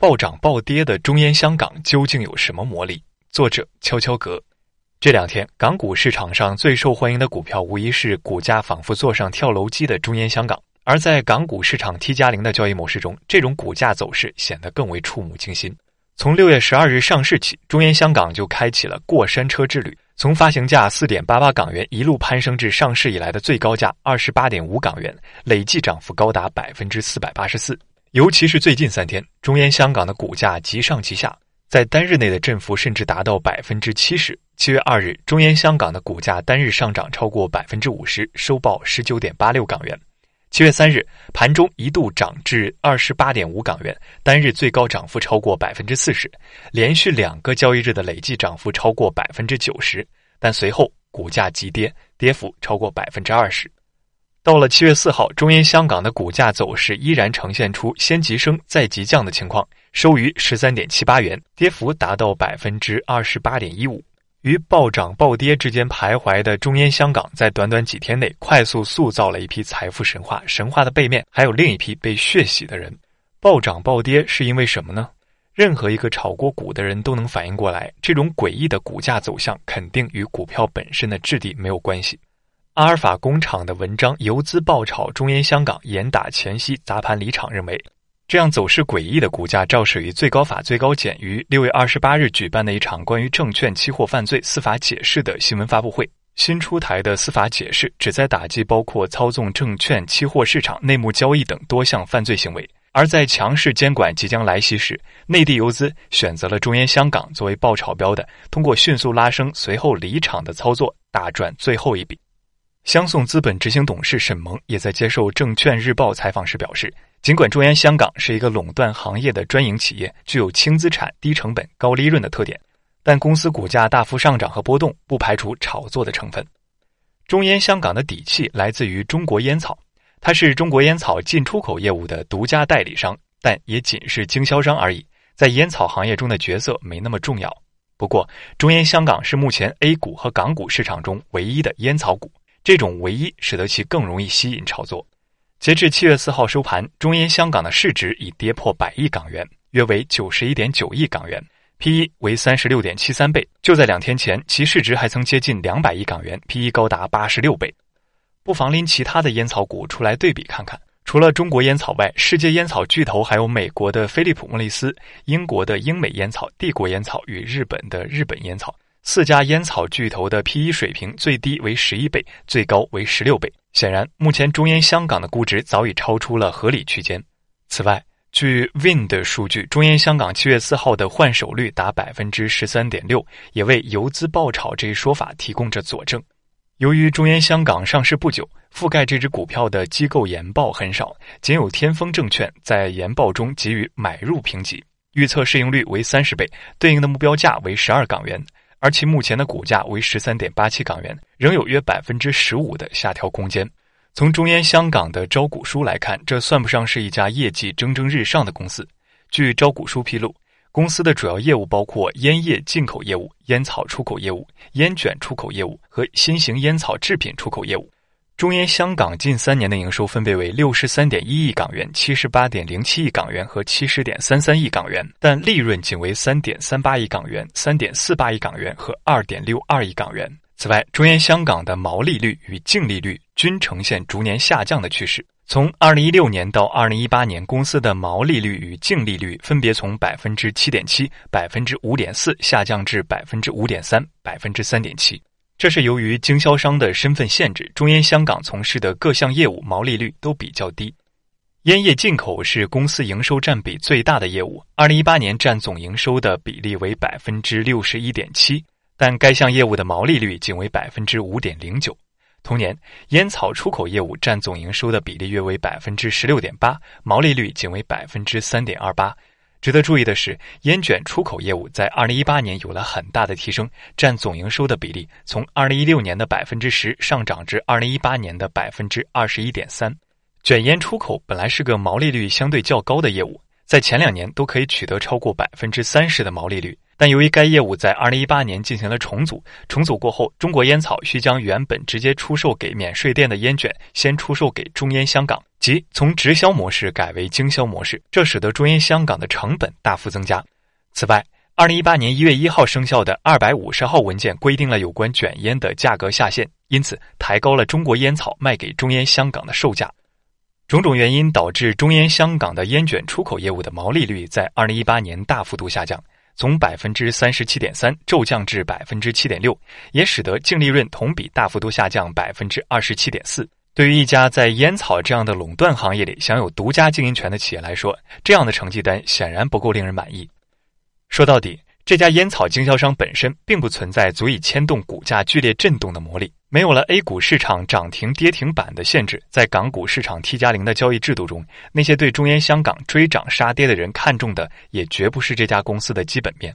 暴涨暴跌的中烟香港究竟有什么魔力？作者悄悄格。这两天，港股市场上最受欢迎的股票无疑是股价仿佛坐上跳楼机的中烟香港。而在港股市场 T 加零的交易模式中，这种股价走势显得更为触目惊心。从六月十二日上市起，中烟香港就开启了过山车之旅。从发行价四点八八港元一路攀升至上市以来的最高价二十八点五港元，累计涨幅高达百分之四百八十四。尤其是最近三天，中烟香港的股价急上急下，在单日内的振幅甚至达到百分之七十。七月二日，中烟香港的股价单日上涨超过百分之五十，收报十九点八六港元。七月三日，盘中一度涨至二十八点五港元，单日最高涨幅超过百分之四十，连续两个交易日的累计涨幅超过百分之九十。但随后股价急跌，跌幅超过百分之二十。到了七月四号，中烟香港的股价走势依然呈现出先急升再急降的情况，收于十三点七八元，跌幅达到百分之二十八点一五。于暴涨暴跌之间徘徊的中烟香港，在短短几天内快速塑造了一批财富神话。神话的背面还有另一批被血洗的人。暴涨暴跌是因为什么呢？任何一个炒过股的人都能反应过来，这种诡异的股价走向肯定与股票本身的质地没有关系。阿尔法工厂的文章《游资爆炒中烟香港，严打前夕砸盘离场》认为。这样走势诡异的股价，肇始于最高法最高检于六月二十八日举办的一场关于证券期货犯罪司法解释的新闻发布会。新出台的司法解释旨在打击包括操纵证券期货市场、内幕交易等多项犯罪行为。而在强势监管即将来袭时，内地游资选择了中烟香港作为爆炒标的，通过迅速拉升、随后离场的操作，大赚最后一笔。香颂资本执行董事沈萌也在接受《证券日报》采访时表示。尽管中烟香港是一个垄断行业的专营企业，具有轻资产、低成本、高利润的特点，但公司股价大幅上涨和波动不排除炒作的成分。中烟香港的底气来自于中国烟草，它是中国烟草进出口业务的独家代理商，但也仅是经销商而已，在烟草行业中的角色没那么重要。不过，中烟香港是目前 A 股和港股市场中唯一的烟草股，这种唯一使得其更容易吸引炒作。截至七月四号收盘，中烟香港的市值已跌破百亿港元，约为九十一点九亿港元，P/E 为三十六点七三倍。就在两天前，其市值还曾接近两百亿港元，P/E 高达八十六倍。不妨拎其他的烟草股出来对比看看，除了中国烟草外，世界烟草巨头还有美国的飞利浦·莫里斯、英国的英美烟草、帝国烟草与日本的日本烟草。四家烟草巨头的 P/E 水平最低为十一倍，最高为十六倍。显然，目前中烟香港的估值早已超出了合理区间。此外，据 Win 的数据，中烟香港七月四号的换手率达百分之十三点六，也为游资爆炒这一说法提供着佐证。由于中烟香港上市不久，覆盖这只股票的机构研报很少，仅有天风证券在研报中给予买入评级，预测市盈率为三十倍，对应的目标价为十二港元。而其目前的股价为十三点八七港元，仍有约百分之十五的下调空间。从中烟香港的招股书来看，这算不上是一家业绩蒸蒸日上的公司。据招股书披露，公司的主要业务包括烟叶进口业务、烟草出口业务、烟卷出口业务和新型烟草制品出口业务。中烟香港近三年的营收分别为六十三点一亿港元、七十八点零七亿港元和七十点三三亿港元，但利润仅为三点三八亿港元、三点四八亿港元和二点六二亿港元。此外，中烟香港的毛利率与净利率均呈现逐年下降的趋势。从二零一六年到二零一八年，公司的毛利率与净利率分别从百分之七点七、百分之五点四下降至百分之五点三、百分之三点七。这是由于经销商的身份限制，中烟香港从事的各项业务毛利率都比较低。烟叶进口是公司营收占比最大的业务，二零一八年占总营收的比例为百分之六十一点七，但该项业务的毛利率仅为百分之五点零九。同年，烟草出口业务占总营收的比例约为百分之十六点八，毛利率仅为百分之三点二八。值得注意的是，烟卷出口业务在二零一八年有了很大的提升，占总营收的比例从二零一六年的百分之十上涨至二零一八年的百分之二十一点三。卷烟出口本来是个毛利率相对较高的业务，在前两年都可以取得超过百分之三十的毛利率。但由于该业务在二零一八年进行了重组，重组过后，中国烟草需将原本直接出售给免税店的烟卷先出售给中烟香港，即从直销模式改为经销模式，这使得中烟香港的成本大幅增加。此外，二零一八年一月一号生效的二百五十号文件规定了有关卷烟的价格下限，因此抬高了中国烟草卖给中烟香港的售价。种种原因导致中烟香港的烟卷出口业务的毛利率在二零一八年大幅度下降。从百分之三十七点三骤降至百分之七点六，也使得净利润同比大幅度下降百分之二十七点四。对于一家在烟草这样的垄断行业里享有独家经营权的企业来说，这样的成绩单显然不够令人满意。说到底，这家烟草经销商本身并不存在足以牵动股价剧烈震动的魔力。没有了 A 股市场涨停跌停板的限制，在港股市场 T 加零的交易制度中，那些对中烟香港追涨杀跌的人看重的，也绝不是这家公司的基本面。